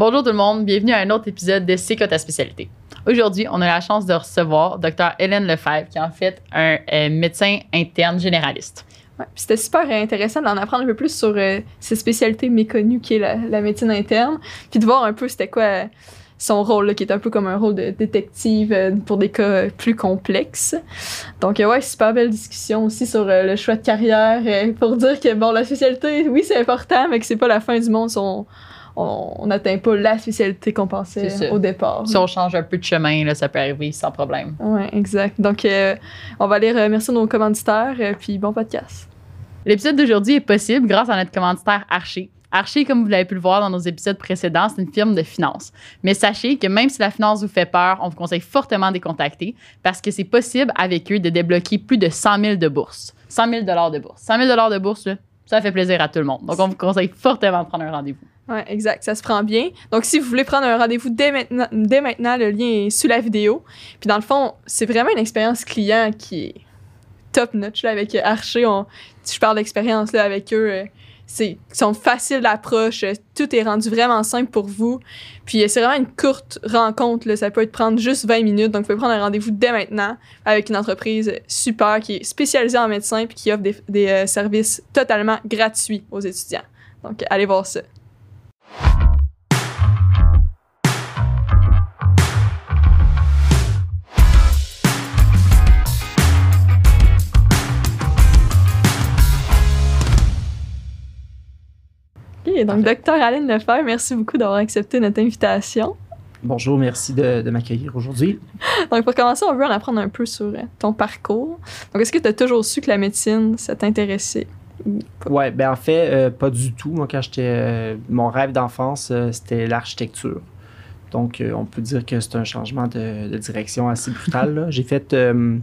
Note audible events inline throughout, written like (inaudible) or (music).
Bonjour tout le monde, bienvenue à un autre épisode de C'est quoi ta spécialité? Aujourd'hui, on a la chance de recevoir Dr. Hélène Lefebvre, qui est en fait un euh, médecin interne généraliste. Ouais, c'était super intéressant d'en apprendre un peu plus sur euh, ces spécialités méconnues qui est la, la médecine interne, puis de voir un peu c'était quoi euh, son rôle, qui est un peu comme un rôle de détective euh, pour des cas plus complexes. Donc, ouais, super belle discussion aussi sur le choix de carrière, pour dire que, bon, la spécialité, oui, c'est important, mais que c'est pas la fin du monde on n'atteint pas la spécialité qu'on pensait au départ. Si on change un peu de chemin, là, ça peut arriver sans problème. Ouais, exact. Donc, euh, on va aller remercier nos commanditaires, euh, puis bon podcast. L'épisode d'aujourd'hui est possible grâce à notre commanditaire Archer. Archer, comme vous l'avez pu le voir dans nos épisodes précédents, c'est une firme de finance. Mais sachez que même si la finance vous fait peur, on vous conseille fortement de les contacter parce que c'est possible avec eux de débloquer plus de 100 000 de bourse. 100 000 de bourse. 100 000 de bourse, là, ça fait plaisir à tout le monde. Donc, on vous conseille fortement de prendre un rendez-vous. Ouais, exact. Ça se prend bien. Donc, si vous voulez prendre un rendez-vous dès maintenant, le lien est sous la vidéo. Puis, dans le fond, c'est vraiment une expérience client qui est top notch avec Archer. On, je parle d'expérience avec eux. euh, c'est, sont faciles d'approche. euh, Tout est rendu vraiment simple pour vous. Puis, euh, c'est vraiment une courte rencontre. Ça peut être prendre juste 20 minutes. Donc, vous pouvez prendre un rendez-vous dès maintenant avec une entreprise super qui est spécialisée en médecins puis qui offre des, des, euh, services totalement gratuits aux étudiants. Donc, allez voir ça. Donc, docteur Alain Lefebvre, merci beaucoup d'avoir accepté notre invitation. Bonjour, merci de, de m'accueillir aujourd'hui. Donc, pour commencer, on veut en apprendre un peu sur euh, ton parcours. Donc, est-ce que tu as toujours su que la médecine, ça t'intéressait? Ouais, ben en fait, euh, pas du tout. Moi, quand j'étais. euh, mon rêve d'enfance, euh, c'était l'architecture. Donc, euh, on peut dire que c'est un changement de, de direction assez brutal. J'ai fait. euh,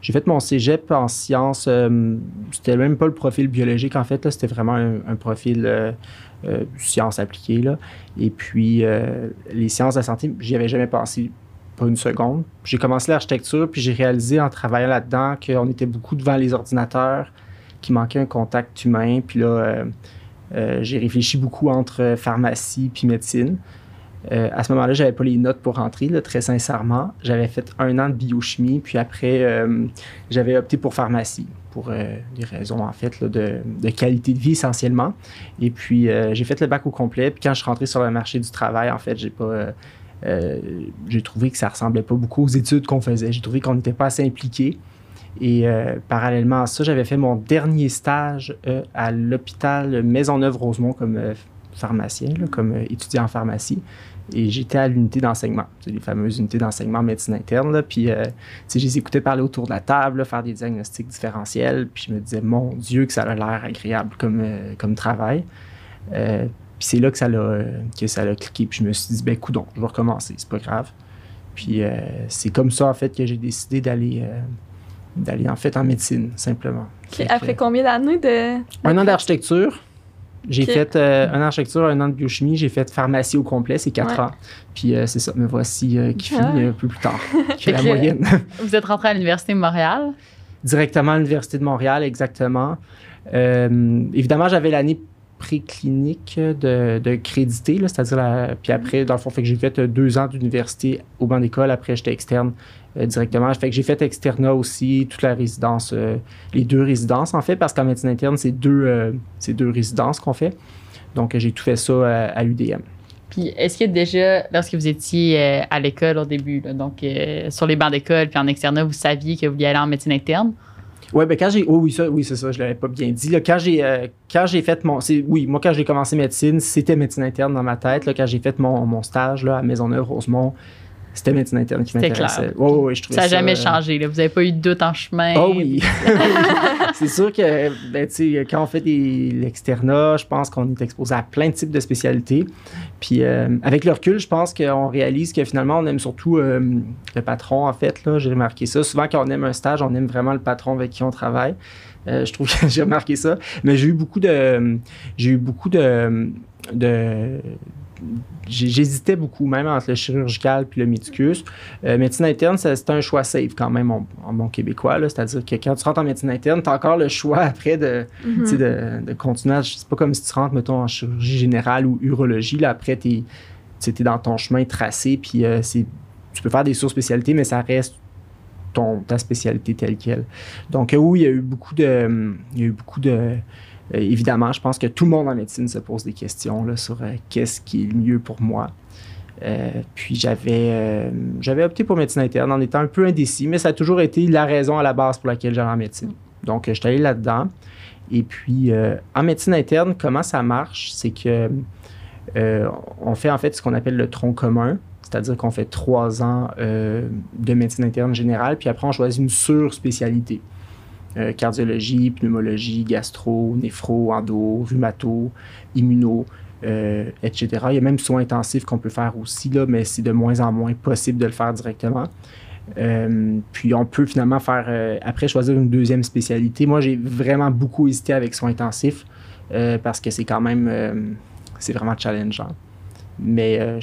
j'ai fait mon cégep en sciences. euh, c'était même pas le profil biologique, en fait. C'était vraiment un, un profil euh, sciences appliquées. Là. Et puis, euh, les sciences de la santé, j'y avais jamais pensé, pas une seconde. J'ai commencé l'architecture, puis j'ai réalisé en travaillant là-dedans qu'on était beaucoup devant les ordinateurs, qu'il manquait un contact humain. Puis là, euh, j'ai réfléchi beaucoup entre pharmacie puis médecine. Euh, à ce moment-là, j'avais pas les notes pour rentrer, très sincèrement. J'avais fait un an de biochimie, puis après, euh, j'avais opté pour pharmacie, pour euh, des raisons, en fait, de, qualité de vie essentiellement. Et puis, j'ai fait le bac au complet, puis quand je suis rentré sur le marché du travail, en fait, j'ai pas... j'ai trouvé que ça ressemblait pas beaucoup aux études qu'on faisait. J'ai trouvé qu'on n'était pas assez impliqués. Et parallèlement à ça, j'avais fait mon dernier stage à l'hôpital Maisonneuve-Rosemont comme pharmacien, comme étudiant en pharmacie. Et j'étais à l'unité d'enseignement, les fameuses unités d'enseignement en médecine interne. là. Puis, euh, je les écoutais parler autour de la table, là, faire des diagnostics différentiels. Puis je me disais, mon Dieu, que ça a l'air agréable comme, euh, comme travail. Euh, puis c'est là que ça l'a que ça l'a cliqué. Puis je me suis dit, ben, coudon, je vais recommencer, c'est pas grave. Puis euh, c'est comme ça, en fait, que j'ai décidé d'aller d'aller, en fait, en médecine, simplement. Après combien d'années de. un an d'architecture. J'ai fait euh, un an d'architecture, un an de biochimie. J'ai fait pharmacie au complet, c'est quatre Ouais. ans. Puis euh, c'est ça, me voici euh, qui Ah. finit un peu plus tard (laughs) que la moyenne. (laughs) Vous êtes rentré à l'Université de Montréal? Directement à l'Université de Montréal, exactement. Évidemment, j'avais l'année préclinique de, de crédité, c'est-à-dire, puis après, dans le fond, fait que j'ai fait deux ans d'université au banc d'école. Après, j'étais externe euh, directement. Fait que j'ai fait externat aussi, toute la résidence, euh, les deux résidences, en fait, parce qu'en médecine interne, c'est deux, euh, deux résidences qu'on fait. Donc, j'ai tout fait ça euh, à l'UDM. Puis, est-ce que déjà, lorsque vous étiez à l'école au début, là, donc sur les bancs d'école puis en externat, vous saviez que vous vouliez aller en médecine interne? Ouais, ben quand j'ai. Oh, oui, ça, oui, c'est ça, je l'avais pas bien dit. Là, quand j'ai euh, quand j'ai fait mon. Oui, moi, quand j'ai commencé médecine, c'était médecine interne dans ma tête. Là, quand j'ai fait mon, mon stage là, à Maisonneuve-Rosemont, c'était médecine interne qui m'intéressait. clair. Oui, je Ça n'a jamais euh, changé. Là. Vous n'avez pas eu de doute en chemin. Oh oui. (laughs) (laughs) c'est sûr que ben, quand on fait des- l'externat, je pense qu'on est exposé à plein de types de spécialités. Puis euh, avec le recul, je pense qu'on réalise que finalement, on aime surtout euh, le patron, en fait. J'ai remarqué ça. Souvent, quand on aime un stage, on aime vraiment le patron avec qui on travaille. Je trouve que (laughs) j'ai remarqué ça. Mais j'ai eu beaucoup de. J'ai eu beaucoup de. de J'hésitais beaucoup, même entre le chirurgical puis le médicus. Euh, médecine interne, c'est un choix safe quand même en, en bon québécois. C'est-à-dire que quand tu rentres en médecine interne, tu as encore le choix après de, tu sais, de, de continuer. C'est pas comme si tu rentres, mettons, en chirurgie générale ou urologie. Là, après, t'es- es dans ton chemin tracé, puis euh, tu peux faire des sous-spécialités, mais ça reste ton, ta spécialité telle qu'elle. Donc, euh, oui, il y a eu beaucoup de. Il y a eu beaucoup de évidemment, je pense que tout le monde en médecine se pose des questions là, sur euh, qu'est-ce qui est le mieux pour moi. Euh, puis j'avais, euh, j'avais opté pour médecine interne en étant un peu indécis, mais ça a toujours été la raison à la base pour laquelle j'allais en médecine. Donc, je suis allé là-dedans. Et puis, euh, en médecine interne, comment ça marche? C'est que euh, on fait en fait ce qu'on appelle le tronc commun, c'est-à-dire qu'on fait trois ans euh, de médecine interne générale, puis après, on choisit une sur-spécialité. Euh, cardiologie, pneumologie, gastro, néphro, endo, rhumato, immuno, euh, etc. Il y a même soins intensifs qu'on peut faire aussi, là, mais c'est de moins en moins possible de le faire directement. Euh, puis on peut finalement faire, après choisir une deuxième spécialité. Moi, j'ai vraiment beaucoup hésité avec soins intensifs parce que c'est quand même, c'est vraiment challengeant. Mais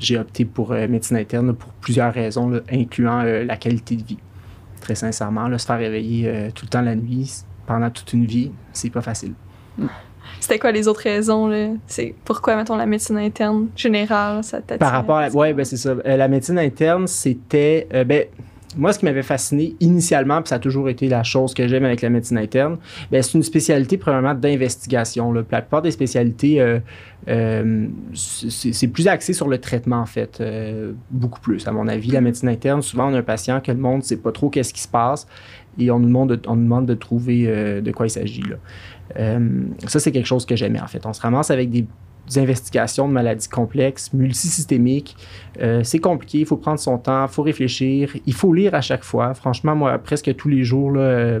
j'ai opté pour médecine interne pour plusieurs raisons, incluant la qualité de vie. Très sincèrement, là, se faire réveiller euh, tout le temps la nuit pendant toute une vie, c'est pas facile. C'était quoi les autres raisons, là? C'est pourquoi, mettons, la médecine interne générale, ça t'a Par rapport à. Oui, ben c'est ça. Euh, la médecine interne, c'était. euh, ben, moi, ce qui m'avait fasciné initialement, puis ça a toujours été la chose que j'aime avec la médecine interne, ben, c'est une spécialité probablement d'investigation. La plupart des spécialités, euh, euh, c'est plus axé sur le traitement, en fait. euh, beaucoup plus, à mon avis. La médecine interne, souvent, on a un patient que le monde ne sait pas trop qu'est-ce qui se passe et on nous demande de, on nous demande de trouver de quoi il s'agit. ça, c'est quelque chose que j'aimais, en fait. On se ramasse avec des investigations de maladies complexes, multisystémiques. Euh, c'est compliqué, il faut prendre son temps, il faut réfléchir, il faut lire à chaque fois. Franchement, moi, presque tous les jours, euh,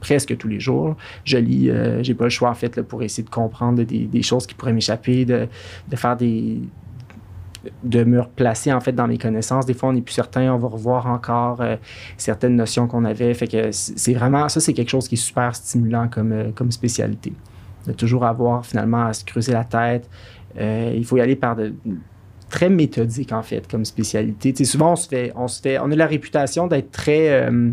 presque tous les jours, je lis, euh, j'ai pas le choix en fait là, pour essayer de comprendre des, choses qui pourraient m'échapper, de, faire des de me replacer en fait dans mes connaissances. Des fois, on n'est plus certain, on va revoir encore euh, certaines notions qu'on avait. Fait que c'est vraiment, ça, c'est quelque chose qui est super stimulant comme spécialité de toujours avoir finalement à se creuser la tête. Euh, il faut y aller par de très méthodique en fait comme spécialité. Souvent on se fait, on se fait, on a la réputation d'être très, euh,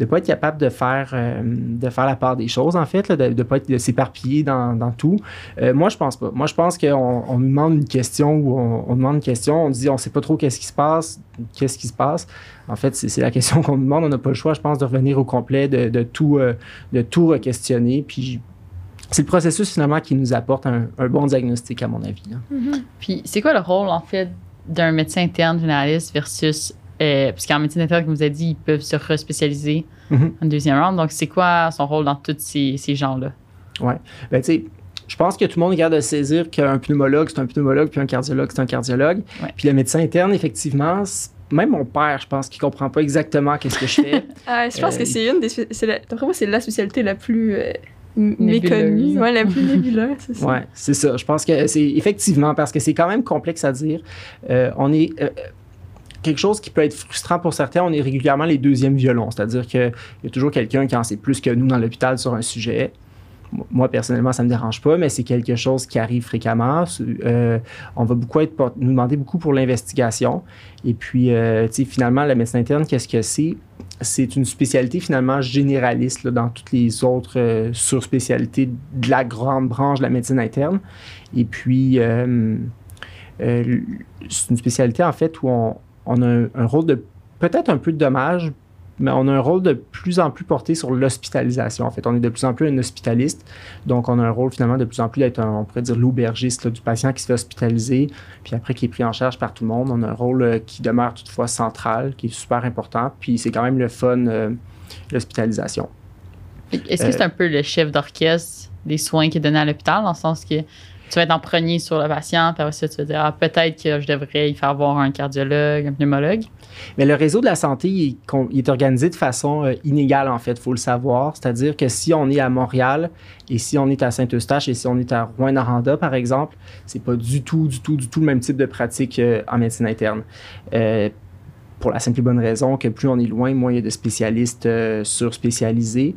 de pas être capable de faire, euh, de faire la part des choses en fait, de, de pas être, de s'éparpiller dans, tout. Euh, moi je pense pas. Moi je pense qu'on on nous demande une question ou on, on demande une question, on dit on sait pas trop qu'est-ce qui se passe, qu'est-ce qui se passe. En fait c'est la question (laughs) qu'on nous demande. On n'a pas le choix, je pense, de revenir au complet, de, tout, de tout questionner. Puis c'est le processus finalement qui nous apporte un, un bon diagnostic, à mon avis. hein. Puis, c'est quoi le rôle, en fait, d'un médecin interne généraliste versus. Euh, parce qu'en médecine interne, comme vous avez dit, ils peuvent se respécialiser Mhm. en deuxième round. Donc, c'est quoi son rôle dans tous ces, ces gens-là? Ben, tu sais, je pense que tout le monde capable de saisir qu'un pneumologue, c'est un pneumologue, puis un cardiologue, c'est un cardiologue. Ouais. Puis le médecin interne, effectivement, c'est- même mon père, je pense qu'il comprend pas exactement qu'est-ce que je fais. (laughs) Ah, je pense Euh, que c'est une des. c'est la- D'après moi, c'est la spécialité la plus euh. Méconnue. Ouais, la plus nébuleuse, c'est ça. Ouais, c'est ça. Je pense que c'est effectivement parce que c'est quand même complexe à dire. Euh, on est euh, quelque chose qui peut être frustrant pour certains. On est régulièrement les deuxièmes violons, c'est-à-dire qu'il y a toujours quelqu'un qui en sait plus que nous dans l'hôpital sur un sujet. Mo- Moi, personnellement, ça ne me dérange pas, mais c'est quelque chose qui arrive fréquemment. Euh, on va beaucoup être, nous demander beaucoup pour l'investigation. Et puis, euh, finalement, la médecine interne, qu'est-ce que c'est? C'est une spécialité finalement généraliste dans toutes les autres euh, surspécialités de la grande branche de la médecine interne. Et puis, euh, c'est une spécialité en fait où on, a un, un rôle de peut-être un peu de dommage, on a un rôle de plus en plus porté sur l'hospitalisation. En fait, on est de plus en plus un hospitaliste, donc on a un rôle finalement de plus en plus d'être, on pourrait dire, l'aubergiste du patient qui se fait hospitaliser, puis après qui est pris en charge par tout le monde. On a un rôle euh, qui demeure toutefois central, qui est super important, puis c'est quand même le fun, euh, l'hospitalisation. Est-ce que Euh, c'est un peu le chef d'orchestre des soins qui est donné à l'hôpital, dans le sens que tu vas être en premier sur le patient, puis après ça, tu vas dire, ah, peut-être que je devrais y faire voir un cardiologue, un pneumologue. Mais le réseau de la santé, est organisé de façon euh, inégale, en fait, il faut le savoir. C'est-à-dire que si on est à Montréal et si on est à Saint-Eustache et si on est à Rouen-Noranda, par exemple, c'est pas du tout, du tout, du tout le même type de pratique euh, en médecine interne. Euh, pour la simple et bonne raison que plus on est loin, moins il y a de spécialistes euh, surspécialisés.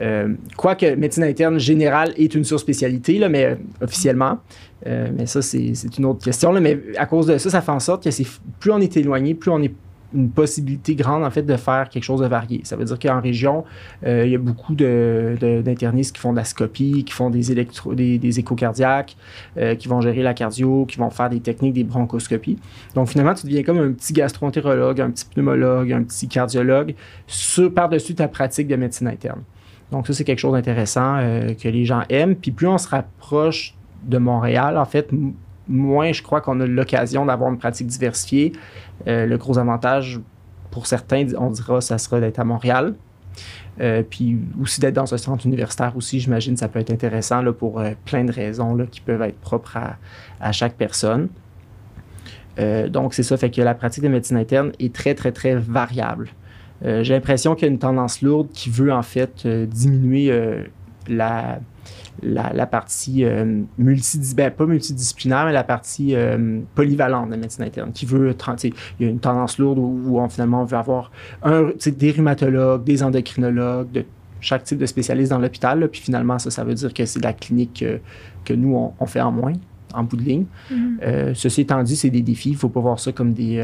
Euh, quoique médecine interne générale est une surspécialité, là, mais euh, officiellement. Euh, mais ça, c'est une autre question. Là, mais à cause de ça, ça fait en sorte que plus on est éloigné, plus on est une possibilité grande, en fait, de faire quelque chose de varié. Ça veut dire qu'en région, euh, il y a beaucoup d'internistes qui font de la scopie, qui font des, électro, des, des échos cardiaques, euh, qui vont gérer la cardio, qui vont faire des techniques, des bronchoscopies. Donc, finalement, tu deviens comme un petit gastroentérologue, un petit pneumologue, un petit cardiologue, par-dessus ta pratique de médecine interne. Donc, ça, c'est quelque chose d'intéressant euh, que les gens aiment. Puis, plus on se rapproche de Montréal, en fait, moins je crois qu'on a l'occasion d'avoir une pratique diversifiée. Euh, le gros avantage pour certains, on dira, ça sera d'être à Montréal. Euh, puis aussi d'être dans un centre universitaire aussi, j'imagine, ça peut être intéressant là, pour euh, plein de raisons là, qui peuvent être propres à, chaque personne. Donc, c'est ça, fait que la pratique de médecine interne est très, très, très variable. J'ai l'impression qu'il y a une tendance lourde qui veut en fait diminuer la, la, la partie euh, multidis- ben, pas multidisciplinaire, mais la partie euh, polyvalente de la médecine interne, qui veut, il y a une tendance lourde où, où on finalement on veut avoir un, des rhumatologues, des endocrinologues, de chaque type de spécialiste dans l'hôpital, puis finalement, ça, ça veut dire que c'est la clinique que, que nous, on, on fait en moins, en bout de ligne. Mhm. Euh, ceci étant dit, c'est des défis. Il ne faut pas voir ça comme des.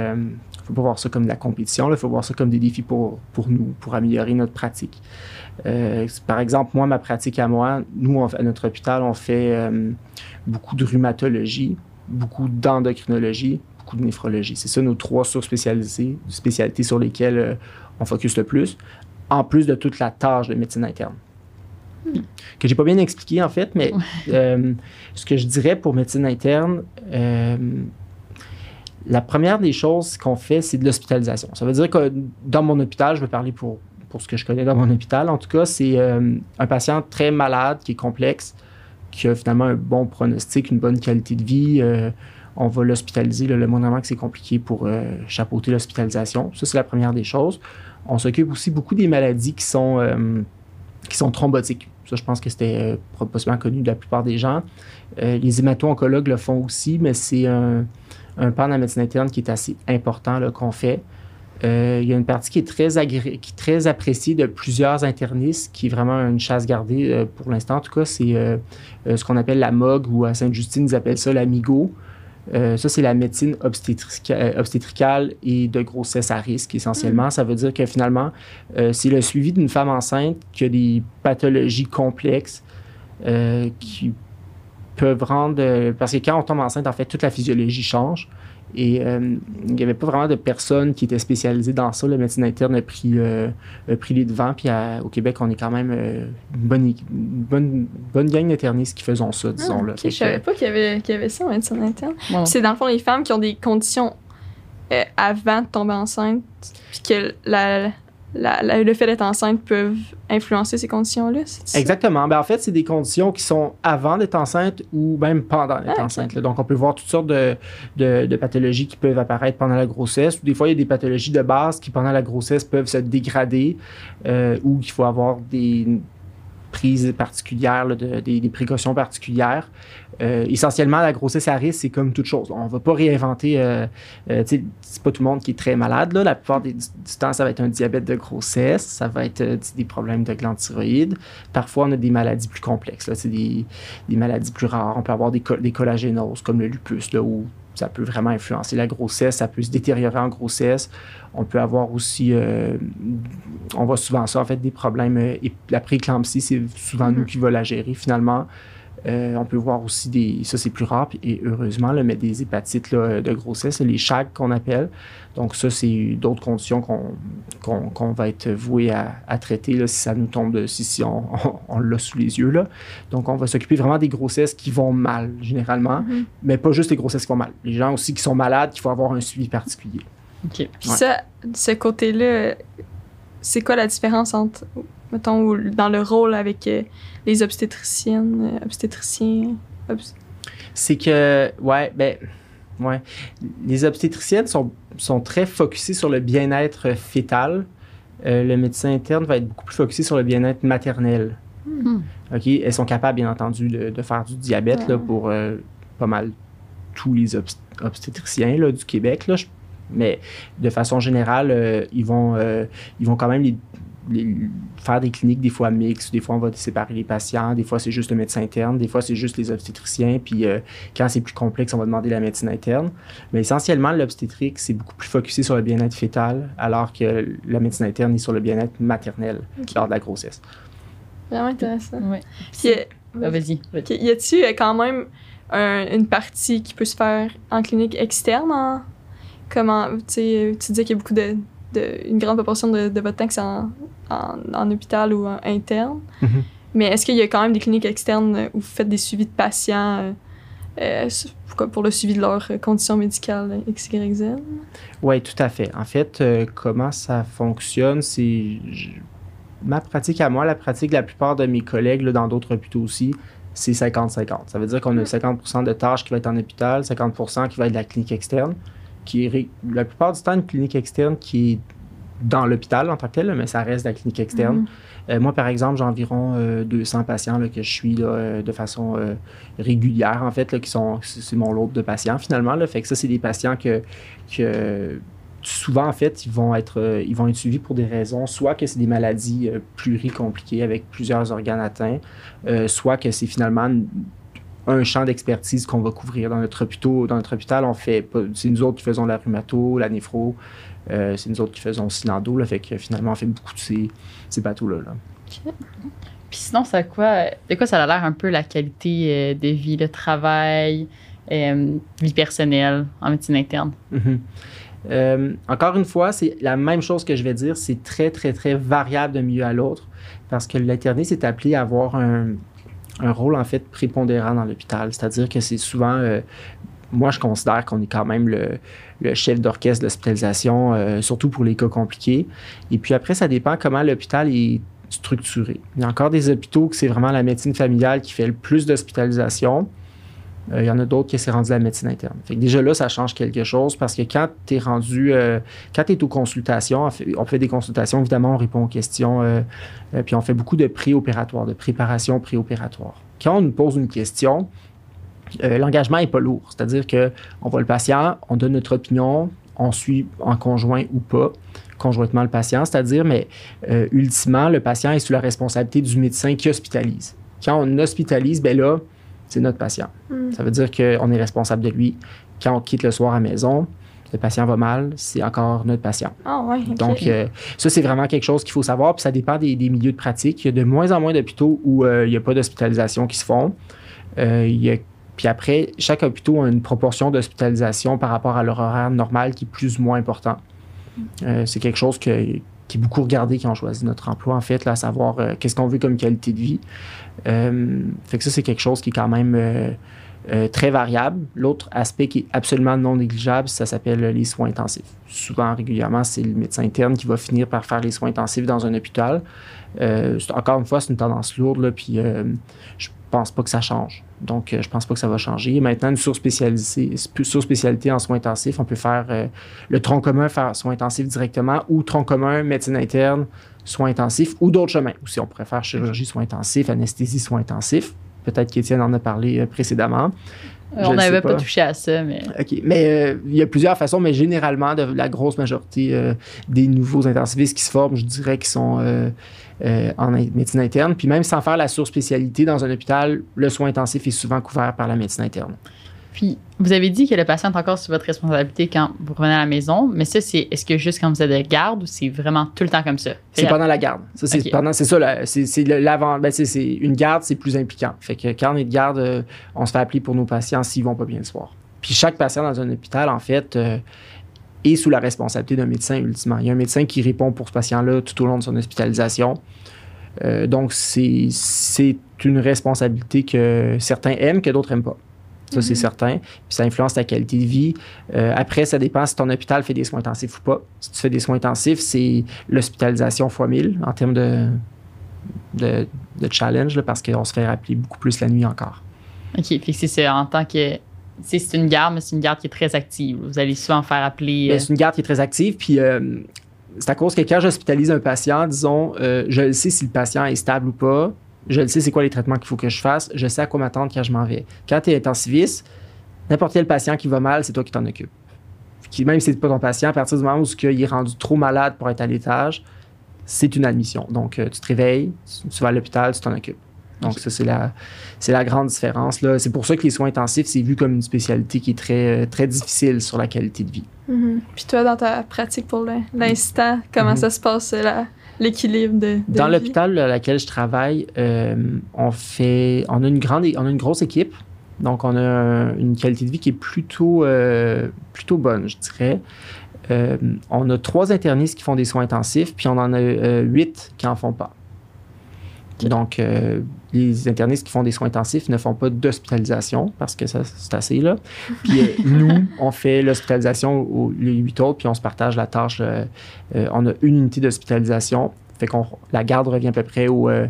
faut pas voir ça comme de la compétition. Il faut voir ça comme des défis pour, pour nous, pour améliorer notre pratique. Euh, par exemple, moi, ma pratique à moi, nous, on à notre hôpital, on fait euh, beaucoup de rhumatologie, beaucoup d'endocrinologie, beaucoup de néphrologie. C'est ça nos trois surspécialités spécialités sur lesquelles euh, on focus le plus, en plus de toute la tâche de médecine interne. Que j'ai pas bien expliqué en fait, mais ce que je dirais pour médecine interne, la première des choses qu'on fait, c'est de l'hospitalisation. Ça veut dire que dans mon hôpital, je vais parler pour, pour ce que je connais dans mon hôpital, en tout cas, c'est euh, un patient très malade, qui est complexe, qui a finalement un bon pronostic, une bonne qualité de vie. euh, on va l'hospitaliser le moindrement que c'est compliqué pour euh, chapeauter l'hospitalisation. Ça, c'est la première des choses. On s'occupe aussi beaucoup des maladies qui sont, qui sont thrombotiques. Ça, je pense que c'était possiblement connu de la plupart des gens. Les hémato-oncologues le font aussi, mais c'est un, un pan de la médecine interne qui est assez important qu'on fait. Euh, il y a une partie qui est, très agré- qui est très appréciée de plusieurs internistes, qui est vraiment une chasse gardée euh, pour l'instant. En tout cas, c'est euh, ce qu'on appelle la MOG ou à Sainte-Justine, ils appellent ça l'AMIGO. Ça, c'est la médecine obstétrica- obstétricale et de grossesse à risque, essentiellement. Ça veut dire que finalement, c'est le suivi d'une femme enceinte qui a des pathologies complexes qui peuvent rendre. parce que quand on tombe enceinte, en fait, toute la physiologie change. Et euh, il n'y avait pas vraiment de personnes qui étaient spécialisées dans ça. La médecine interne a pris, euh, a pris les devants. Puis à- au Québec, on est quand même euh, une, bonne, bonne, bonne gang d'internistes qui faisons ça, disons. Ah, je que- savais pas qu'il y, avait, qu'il y avait ça en médecine interne. Bon. C'est dans le fond les femmes qui ont des conditions avant de tomber enceinte, puis que la, la- la- le fait d'être enceinte peuvent influencer ces conditions-là. Exactement. Ben, en fait, c'est des conditions qui sont avant d'être enceinte ou même pendant d'être Ah, enceinte. Donc, on peut voir toutes sortes de, de- de pathologies qui peuvent apparaître pendant la grossesse. Ou des fois, il y a des pathologies de base qui, pendant la grossesse, peuvent se dégrader euh, ou qu'il faut avoir des prises particulières, là, de- des, des précautions particulières. Euh, essentiellement, la grossesse à risque, c'est comme toute chose. On ne va pas réinventer. Euh, euh, c'est pas tout le monde qui est très malade. Là. La plupart des- du, du temps, ça va être un diabète de grossesse, ça va être des problèmes de glandes thyroïdes. Parfois, on a des maladies plus complexes. C'est des, des maladies plus rares. On peut avoir des, co- des collagénoses comme le lupus, là, où ça peut vraiment influencer la grossesse, ça peut se détériorer en grossesse. On peut avoir aussi, euh, on voit souvent ça, en fait, des problèmes. euh, et la prééclampsie, c'est souvent nous qui va la gérer finalement. Euh, on peut voir aussi des. Ça, c'est plus rare, et heureusement, là, mais des hépatites là, de grossesse, les CHAG qu'on appelle. Donc, ça, c'est d'autres conditions qu'on va être voué à, à traiter là, si ça nous tombe de. si, si on, on, (laughs) on l'a sous les yeux. Là. Donc, on va s'occuper vraiment des grossesses qui vont mal, généralement, Mhm. mais pas juste les grossesses qui vont mal. Les gens aussi qui sont malades, qu'il faut avoir un suivi particulier. OK. Puis Ouais. ça, ce côté-là, c'est quoi la différence entre, mettons, ou dans le rôle avec euh, les obstétriciennes, euh, obstétriciens? obs- c'est que, ouais, ben, ouais. Les obstétriciennes sont, sont très focusées sur le bien-être fœtal. Euh, le médecin interne va être beaucoup plus focusé sur le bien-être maternel. Hmm. OK? Elles sont capables, bien entendu, de, de faire du diabète là, pour euh, pas mal tous les obst- obstétriciens là, du Québec. Là, Je- mais de façon générale, euh, ils, vont, euh, ils vont quand même les les- faire des cliniques, des fois mixtes, des fois on va séparer les patients, des fois c'est juste le médecin interne, des fois c'est juste les obstétriciens, puis euh, quand c'est plus complexe, on va demander la médecine interne. Mais essentiellement, l'obstétrique, c'est beaucoup plus focusé sur le bien-être fœtal, alors que la médecine interne est sur le bien-être maternel Ok. lors de la grossesse. Vraiment intéressant. Ouais. Puis, euh, Ah, vas-y. y a-tu euh, quand même un- une partie qui peut se faire en clinique externe? En, comment, tu disais qu'il y a beaucoup de, de- une grande proportion de, de votre temps que c'est en, en, en hôpital ou en interne. Mhm. Mais est-ce qu'il y a quand même des cliniques externes euh, où vous faites des suivis de patients euh, euh, pour, pour le suivi de leurs conditions médicales X, Y, Z? Oui, tout à fait. En fait, euh, comment ça fonctionne, c'est ma pratique à moi, la pratique de la plupart de mes collègues là, dans d'autres hôpitaux aussi, c'est 50-50. Ça veut dire qu'on a 50 de tâches qui va être en hôpital, 50 qui va être de la clinique externe, qui est la plupart du temps une clinique externe qui est dans l'hôpital en tant que tel, mais ça reste la clinique externe. Mhm. Euh, moi, par exemple, j'ai environ euh, 200 patients là, que je suis là, euh, de façon euh, régulière, en fait, là, qui sont, c'est mon lot de patients finalement. Là. Fait que ça, c'est des patients que, que souvent, en fait, ils vont, être, euh, ils vont être suivis pour des raisons, soit que c'est des maladies euh, pluricompliquées avec plusieurs organes atteints, euh, soit que c'est finalement une- un champ d'expertise qu'on va couvrir dans notre hôpital. Dans notre hôpital, on fait c'est nous autres qui faisons la rhumato, la néphro, euh, c'est nous autres qui faisons aussi l'endo, là, fait que finalement, on fait beaucoup de ces, ces bateaux-là. là. Puis sinon, ça quoi, de quoi ça a l'air un peu la qualité euh, de vie, le travail, euh, vie personnelle en médecine interne? Mhm. Euh, encore une fois, c'est la même chose que je vais dire. C'est très, très, très variable d'un milieu à l'autre parce que l'interniste est appelé à avoir un, un rôle, en fait, prépondérant dans l'hôpital. C'est-à-dire que c'est souvent. euh, moi, je considère qu'on est quand même le, chef d'orchestre de l'hospitalisation, euh, surtout pour les cas compliqués. Et puis après, ça dépend comment l'hôpital est structuré. Il y a encore des hôpitaux que c'est vraiment la médecine familiale qui fait le plus d'hospitalisation. Euh, il y en a d'autres qui c'est rendu la médecine interne. Fait que déjà là, ça change quelque chose parce que quand tu es rendu, euh, quand tu es aux consultations, on fait, des consultations, évidemment, on répond aux questions, euh, puis on fait beaucoup de préopératoires, de préparation préopératoire. Quand on nous pose une question, l'engagement n'est pas lourd. C'est-à-dire qu'on voit le patient, on donne notre opinion, on suit en conjoint ou pas, conjointement le patient, c'est-à-dire, mais ultimement, le patient est sous la responsabilité du médecin qui hospitalise. Quand on hospitalise, ben là, c'est notre patient. Mm. Ça veut dire qu'on est responsable de lui. Quand on quitte le soir à la maison, le patient va mal, c'est encore notre patient. Ah ouais. Donc, euh, ça, c'est vraiment quelque chose qu'il faut savoir. Puis ça dépend des, des milieux de pratique. Il y a de moins en moins d'hôpitaux où euh, il n'y a pas d'hospitalisation qui se font. Euh, il y a- puis après, chaque hôpital a une proportion d'hospitalisation par rapport à leur horaire normal qui est plus ou moins important. Euh, c'est quelque chose que- qui est beaucoup regardé quand on choisit notre emploi, en fait, là, à savoir qu'est-ce qu'on veut comme qualité de vie. Euh, fait que ça, c'est quelque chose qui est quand même euh, euh, très variable. L'autre aspect qui est absolument non négligeable, ça s'appelle les soins intensifs. Souvent, régulièrement, c'est le médecin interne qui va finir par faire les soins intensifs dans un hôpital. Encore une fois, c'est une tendance lourde, là, puis je pense pas que ça change. Donc, euh, je pense pas que ça va changer. Maintenant, une surspécialité, surspécialité en soins intensifs, on peut faire le tronc commun, faire soins intensifs directement, ou tronc commun, médecine interne, soins intensifs, ou d'autres chemins. Ou si on faire chirurgie, soins intensifs, anesthésie, soins intensifs. Peut-être qu'Étienne en a parlé euh, précédemment. Euh, Je on n'avait pas. pas. touché à ça, mais OK. Mais euh, il y a plusieurs façons, mais généralement, de la grosse majorité euh, des nouveaux intensivistes qui se forment, je dirais qu'ils sont euh, en in- médecine interne. Puis même sans faire la surspécialité dans un hôpital, le soin intensif est souvent couvert par la médecine interne. Puis, vous avez dit que le patient est encore sous votre responsabilité quand vous revenez à la maison, mais ça, c'est est-ce que juste quand vous êtes de garde ou c'est vraiment tout le temps comme ça? C'est pendant la garde. Ça, c'est Ok. pendant, c'est ça, c'est, l'avant. Ben, c'est, une garde, c'est plus impliquant. Fait que quand on est de garde, euh, on se fait appeler pour nos patients s'ils vont pas bien le soir. Puis chaque patient dans un hôpital, en fait, euh, est sous la responsabilité d'un médecin ultimement. Il y a un médecin qui répond pour ce patient-là tout au long de son hospitalisation. Euh, donc, c'est, c'est une responsabilité que certains aiment, que d'autres n'aiment pas. Ça, c'est certain. Puis ça influence ta qualité de vie. Euh, après, ça dépend si ton hôpital fait des soins intensifs ou pas. Si tu fais des soins intensifs, c'est l'hospitalisation fois 1000 en termes de, de, de challenge, là, parce qu'on se fait rappeler beaucoup plus la nuit encore. OK, fait que c'est en tant que. c'est c'est une garde, mais c'est une garde qui est très active. Vous allez souvent faire appeler. Ben, euh, c'est une garde qui est très active. Puis euh, c'est à cause que quand j'hospitalise un patient, disons, euh, je le sais si le patient est stable ou pas. Je le sais c'est quoi les traitements qu'il faut que je fasse. Je sais à quoi m'attendre quand je m'en vais. Quand tu es intensiviste, n'importe quel patient qui va mal, c'est toi qui t'en occupes. Qui, même si c'est pas ton patient, à partir du moment où il est rendu trop malade pour être à l'étage, c'est une admission. Donc, euh, tu te réveilles, tu, vas à l'hôpital, tu t'en occupes. Donc, ça, c'est la, c'est la grande différence. Là. C'est pour ça que les soins intensifs, c'est vu comme une spécialité qui est très, euh, très difficile sur la qualité de vie. Mhm. Puis toi, dans ta pratique pour l'in- l'instant, comment Mhm. ça se passe, la- l'équilibre de, de Dans l'hôpital à laquelle je travaille, euh, on fait, on a une grande, on a une grosse équipe. Donc, on a un- une qualité de vie qui est plutôt, euh, plutôt bonne, je dirais. Euh, on a trois internistes qui font des soins intensifs, puis on en a huit qui en font pas. Donc, euh, les internistes qui font des soins intensifs ne font pas d'hospitalisation parce que ça, c'est assez là. Puis euh, (laughs) nous, on fait l'hospitalisation aux les huit autres, puis on se partage la tâche. euh, on a une unité d'hospitalisation, fait qu'on la garde revient à peu près au. euh,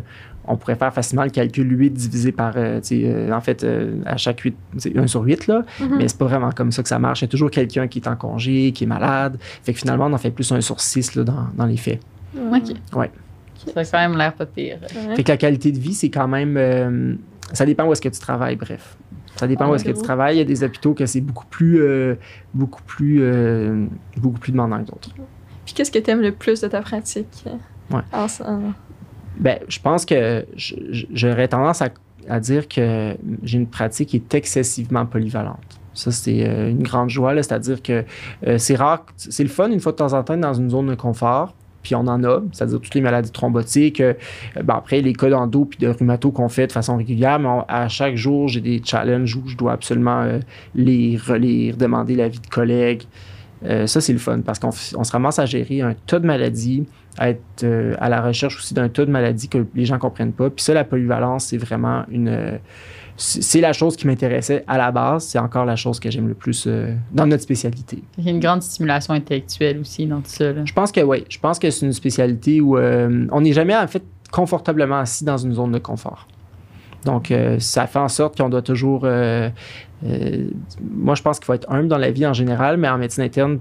on pourrait faire facilement le calcul 8 divisé par, en fait, à chaque 8, c'est 1 sur 8, là. Mhm. Mais c'est pas vraiment comme ça que ça marche. Il y a toujours quelqu'un qui est en congé, qui est malade. Fait que finalement, on en fait plus 1 sur 6 là, dans, dans les faits. OK. Ouais. Ça a quand même l'air pas pire. Ouais. Fait que la qualité de vie, c'est quand même. euh, ça dépend où est-ce que tu travailles, bref. Ça dépend où est-ce que tu travailles. Il y a des hôpitaux que c'est beaucoup plus, euh, beaucoup plus, euh, beaucoup plus demandant que d'autres. Puis qu'est-ce que tu aimes le plus de ta pratique? Ouais. En- en- Ben, je pense que j'aurais tendance à, à dire que j'ai une pratique qui est excessivement polyvalente. Ça, c'est euh, une grande joie, là, c'est-à-dire que euh, c'est rare, c'est le fun une fois de temps en temps dans une zone de confort, puis on en a, c'est-à-dire toutes les maladies thrombotiques, euh, ben, après les cas d'endo puis de rhumato qu'on fait de façon régulière, mais à chaque jour, j'ai des challenges où je dois absolument euh, lire, relire, demander l'avis de collègues. Euh, ça, c'est le fun parce qu'on se ramasse à gérer un tas de maladies, à être euh, à la recherche aussi d'un tas de maladies que les gens comprennent pas. Puis ça, la polyvalence, c'est vraiment une. C'est la chose qui m'intéressait à la base. C'est encore la chose que j'aime le plus euh, dans notre spécialité. Il y a une grande stimulation intellectuelle aussi dans tout ça. là. Je pense que oui. Je pense que c'est une spécialité où euh, on n'est jamais en fait confortablement assis dans une zone de confort. Donc, euh, ça fait en sorte qu'on doit toujours. moi, je pense qu'il faut être humble dans la vie en général, mais en médecine interne,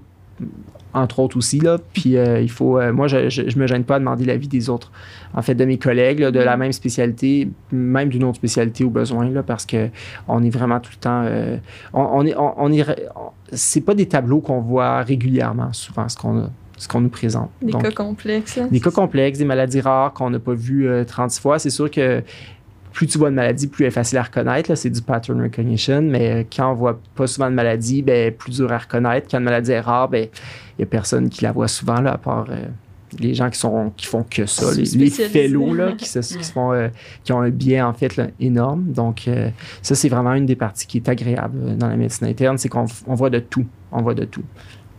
entre autres aussi. Là. Puis, euh, il faut. euh, moi, je, je, je me gêne pas à demander l'avis des autres. En fait, de mes collègues, là, de la même spécialité, même d'une autre spécialité au besoin, là, parce que on est vraiment tout le temps. euh, on, on est. On, on est c'est pas des tableaux qu'on voit régulièrement, souvent, ce qu'on a- ce qu'on nous présente. Des Donc, cas complexes. là. des cas complexes, des maladies rares qu'on n'a pas vues euh, 36 fois. C'est sûr que plus tu vois de maladies, plus elle est facile à reconnaître. là, C'est du pattern recognition. Mais euh, quand on voit pas souvent de maladies, ben, plus dur à reconnaître. Quand une maladie est rare, ben, il n'y a personne qui la voit souvent, là, à part euh, les gens qui, sont, qui font que ça. Les, les fellows là, qui, se, qui, se font, euh, qui ont un biais en fait là, énorme. Donc, euh, ça, c'est vraiment une des parties qui est agréable dans la médecine interne. C'est qu'on on voit de tout. On voit de tout.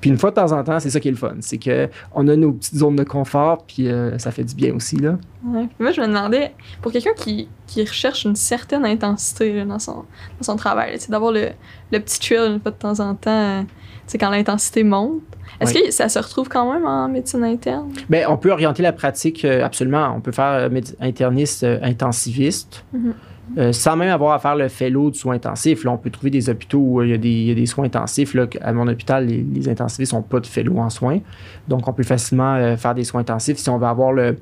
Puis une fois de temps en temps, c'est ça qui est le fun. C'est qu'on a nos petites zones de confort, puis euh, ça fait du bien aussi. Là. Ouais. Moi, je me demandais, pour quelqu'un qui, qui recherche une certaine intensité là, dans, son, dans son travail, d'avoir le, le petit thrill une fois de temps en temps, euh, tu sais, quand l'intensité monte, est-ce que ça se retrouve quand même en médecine interne? Ben, on peut orienter la pratique euh, absolument. On peut faire euh, interniste euh, intensiviste. Mhm. Euh, sans même avoir à faire le fellow de soins intensifs. Là, on peut trouver des hôpitaux où euh, il y a des, soins intensifs. Là, à mon hôpital, les, les intensivistes n'ont pas de fellow en soins. Donc, on peut facilement euh, faire des soins intensifs si on veut avoir le,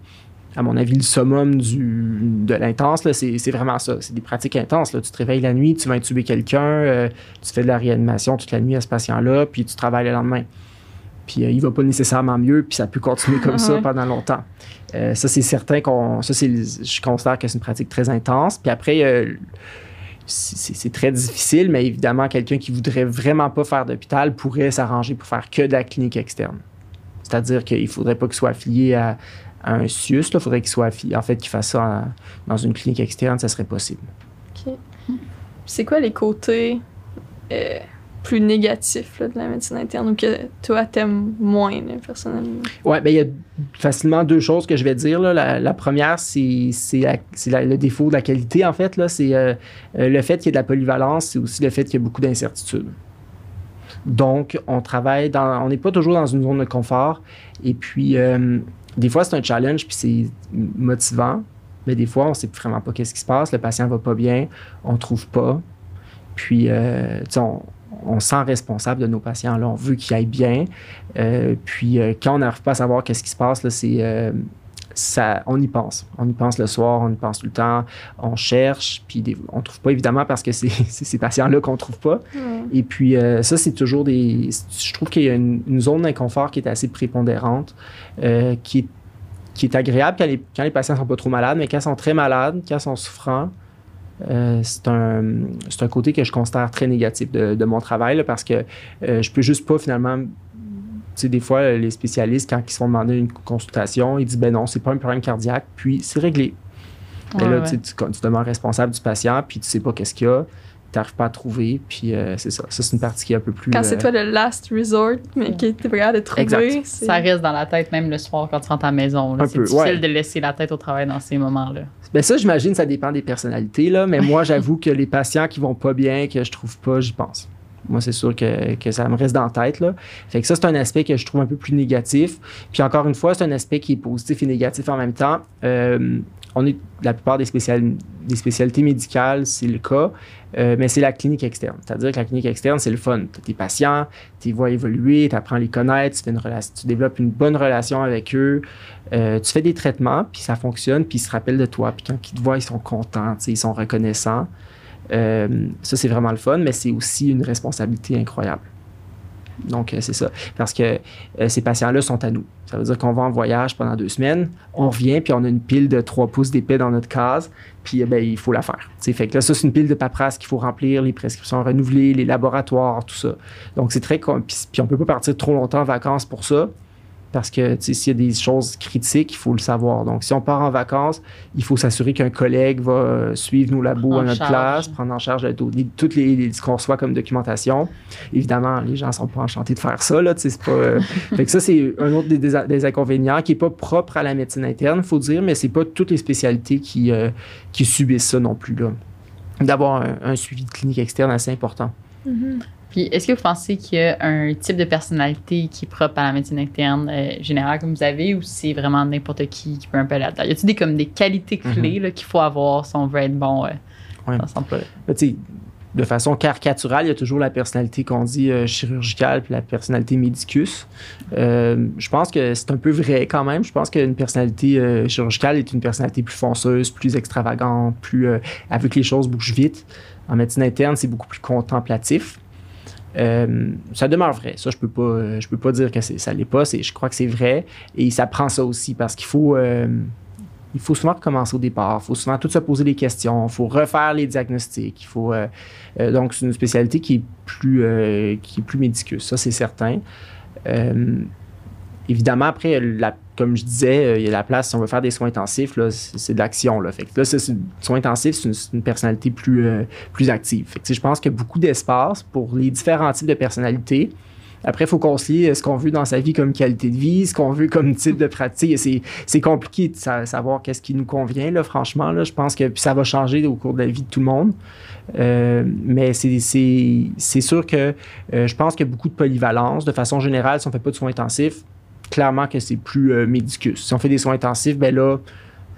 à mon avis, le summum de l'intense, c'est vraiment ça. C'est des pratiques intenses. Là. Tu te réveilles la nuit, tu vas intuber quelqu'un, tu fais de la réanimation toute la nuit à ce patient-là, puis tu travailles le lendemain. Puis euh, il va pas nécessairement mieux, puis ça peut continuer comme ça (laughs) pendant longtemps. Euh, ça, c'est certain qu'on. Ça, c'est, je considère que c'est une pratique très intense. Puis après, euh, c'est, très difficile, mais évidemment, quelqu'un qui voudrait vraiment pas faire d'hôpital pourrait s'arranger pour faire que de la clinique externe. C'est-à-dire qu'il faudrait pas qu'il soit affilié à, à un CIUS, il faudrait qu'il soit affilié, en fait, qu'il fasse ça dans une clinique externe, ça serait possible. Ok. C'est quoi les côtés euh, plus négatifs là, de la médecine interne ou que toi, t'aimes moins, personnellement? Ouais, ben il y a facilement deux choses que je vais dire. là. La, première, c'est le défaut de la qualité, en fait. C'est euh, euh, le fait qu'il y ait de la polyvalence, c'est aussi le fait qu'il y a beaucoup d'incertitudes. Donc, on travaille dans. On n'est pas toujours dans une zone de confort. Et puis, euh, des fois, c'est un challenge, puis c'est motivant. Mais des fois, on ne sait vraiment pas qu'est-ce qui se passe. Le patient va pas bien, on ne trouve pas. Puis, euh, on, on se sent responsable de nos patients. Là, on veut qu'ils aillent bien. Euh, puis euh, quand on n'arrive pas à savoir qu'est-ce qui se passe, là, c'est, euh, ça, on y pense. On y pense le soir, on y pense tout le temps, on cherche, puis des- on ne trouve pas évidemment parce que c'est, (laughs) ces patients-là qu'on ne trouve pas. Et puis ça, c'est toujours des... Je trouve qu'il y a une, une zone d'inconfort qui est assez prépondérante, qui est qui est agréable quand les, quand les patients sont pas trop malades, mais quand ils sont très malades, quand ils sont souffrants, euh, c'est un, un côté que je considère très négatif de, de mon travail là, parce que euh, je peux juste pas finalement. Tu sais, des fois, les spécialistes, quand ils se font demander une consultation, ils disent ben non, c'est pas un problème cardiaque, puis c'est réglé. Mais Ouais, là, ouais. tu, tu, tu demeures responsable du patient, puis tu sais pas qu'est-ce qu'il y a, tu n'arrives pas à trouver, puis euh, c'est ça. Ça, c'est une partie qui est un peu plus. Quand c'est euh, toi le last resort, mais que t'es pas capable de trouver, Exact. Ça reste dans la tête même le soir quand tu rentres à la maison. C'est peu, difficile ouais. de laisser la tête au travail dans ces moments-là. Ben ça, j'imagine, ça dépend des personnalités, là. Mais moi, (laughs) j'avoue que les patients qui vont pas bien, que je trouve pas, j'y pense. Moi, c'est sûr que, que ça me reste dans la tête, là. Fait que ça, c'est un aspect que je trouve un peu plus négatif. Puis encore une fois, c'est un aspect qui est positif et négatif en même temps. Euh, on est, la plupart des, spécial- des spécialités médicales, c'est le cas, euh, mais c'est la clinique externe. C'est-à-dire que la clinique externe, c'est le fun. Tu tes patients, tu les vois évoluer, tu apprends à les connaître, tu, fais une tu développes une bonne relation avec eux, euh, tu fais des traitements, puis ça fonctionne, puis ils se rappellent de toi. Puis quand ils te voient, ils sont contents, ils sont reconnaissants. Euh, ça, c'est vraiment le fun, mais c'est aussi une responsabilité incroyable. Donc, euh, c'est ça. Parce que euh, ces patients-là sont à nous. Ça veut dire qu'on va en voyage pendant deux semaines, on revient, puis on a une pile de 3 pouces d'épais dans notre case, puis eh ben, il faut la faire. Tu sais, fait que là, ça, c'est une pile de paperasse qu'il faut remplir, les prescriptions renouvelées, les laboratoires, tout ça. Donc, c'est très... Puis, on peut pas partir trop longtemps en vacances pour ça, parce que s'il y a des choses critiques, il faut le savoir. Donc, si on part en vacances, il faut s'assurer qu'un collègue va euh, suivre nos labos à notre charge. place, prendre en charge les- toutes les, ce qu'on reçoit comme documentation. Évidemment, les gens sont pas enchantés de faire ça. Là, c'est pas, euh, (laughs) fait que ça, c'est un autre des, des- des inconvénients qui n'est pas propre à la médecine interne, il faut dire, mais c'est pas toutes les spécialités qui, euh, qui subissent ça non plus. là. D'avoir un, un suivi de clinique externe assez important. Mhm. Puis, est-ce que vous pensez qu'il y a un type de personnalité qui est propre à la médecine interne euh, générale comme vous avez ou c'est vraiment n'importe qui qui peut un peu là-dedans? Y a-t-il des, comme des qualités clés là, qu'il faut avoir si on veut être bon euh, Ouais. dans tu sais, de façon caricaturale, il y a toujours la personnalité qu'on dit euh, chirurgicale puis la personnalité médicus. Euh, je pense que c'est un peu vrai quand même. Je pense qu'une personnalité euh, chirurgicale est une personnalité plus fonceuse, plus extravagante, plus que les choses bougent vite. En médecine interne, c'est beaucoup plus contemplatif. Euh, ça demeure vrai. Ça, je peux pas, euh, je peux pas dire que ça l'est pas. Je crois que c'est vrai. Et ça prend ça aussi parce qu'il faut, euh, il faut souvent recommencer au départ. Il faut souvent tout se poser des questions. Il faut refaire les diagnostics. Il faut, donc, c'est une spécialité qui est plus, qui est plus médicus. Ça, c'est certain. Évidemment, après, comme je disais, euh, il y a la place, si on veut faire des soins intensifs, c'est de l'action. Là. Fait que là, c'est- soins intensifs, c'est une, personnalité plus, euh, plus active. Fait que, je pense qu'il y a beaucoup d'espace pour les différents types de personnalités. Après, il faut concilier euh, ce qu'on veut dans sa vie comme qualité de vie, ce qu'on veut comme (laughs) type de pratique. C'est, c'est compliqué de sa- savoir qu'est-ce qui nous convient, là, franchement. Là. Je pense que ça va changer au cours de la vie de tout le monde. Mais c'est, c'est, c'est sûr que je pense qu'il y a beaucoup de polyvalence. De façon générale, si on ne fait pas de soins intensifs, clairement que c'est plus euh, médicus. Si on fait des soins intensifs, ben là,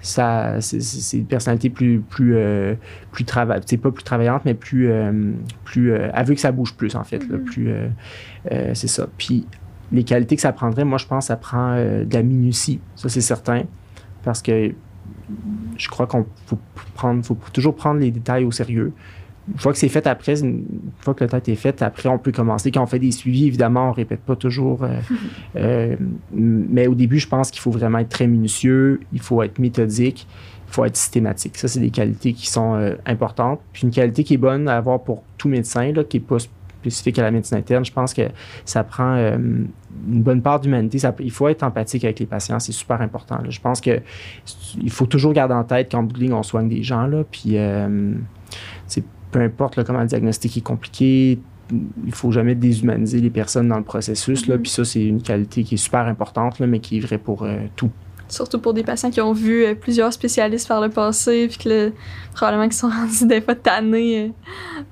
ça, c'est, une personnalité plus, plus, euh, plus pas plus travaillante, mais plus. euh, plus euh, que ça bouge plus, en fait. là, plus, euh, c'est ça. Puis les qualités que ça prendrait, moi, je pense que ça prend de la minutie. Ça, c'est certain. Parce que je crois qu'on faut prendre, faut toujours prendre les détails au sérieux. Une fois que c'est fait après, une fois que le tête est faite, après, on peut commencer. Quand on fait des suivis, évidemment, on répète pas toujours. euh, (laughs) euh, mais au début, je pense qu'il faut vraiment être très minutieux, il faut être méthodique, il faut être systématique. Ça, c'est des qualités qui sont euh, importantes. Puis une qualité qui est bonne à avoir pour tout médecin, là, qui n'est pas spécifique à la médecine interne, je pense que ça prend une bonne part d'humanité. Il faut être empathique avec les patients, c'est super important. là. Je pense que il faut toujours garder en tête qu'en bout de ligne, on soigne des gens. Là, puis c'est peu importe là, comment le diagnostic est compliqué, il faut jamais déshumaniser les personnes dans le processus. là. Mhm. Puis ça, c'est une qualité qui est super importante, là, mais qui est vraie pour euh, tout. Surtout pour des patients qui ont vu euh, plusieurs spécialistes par le passé, puis que probablement qu'ils sont (laughs) rendus des fois tannés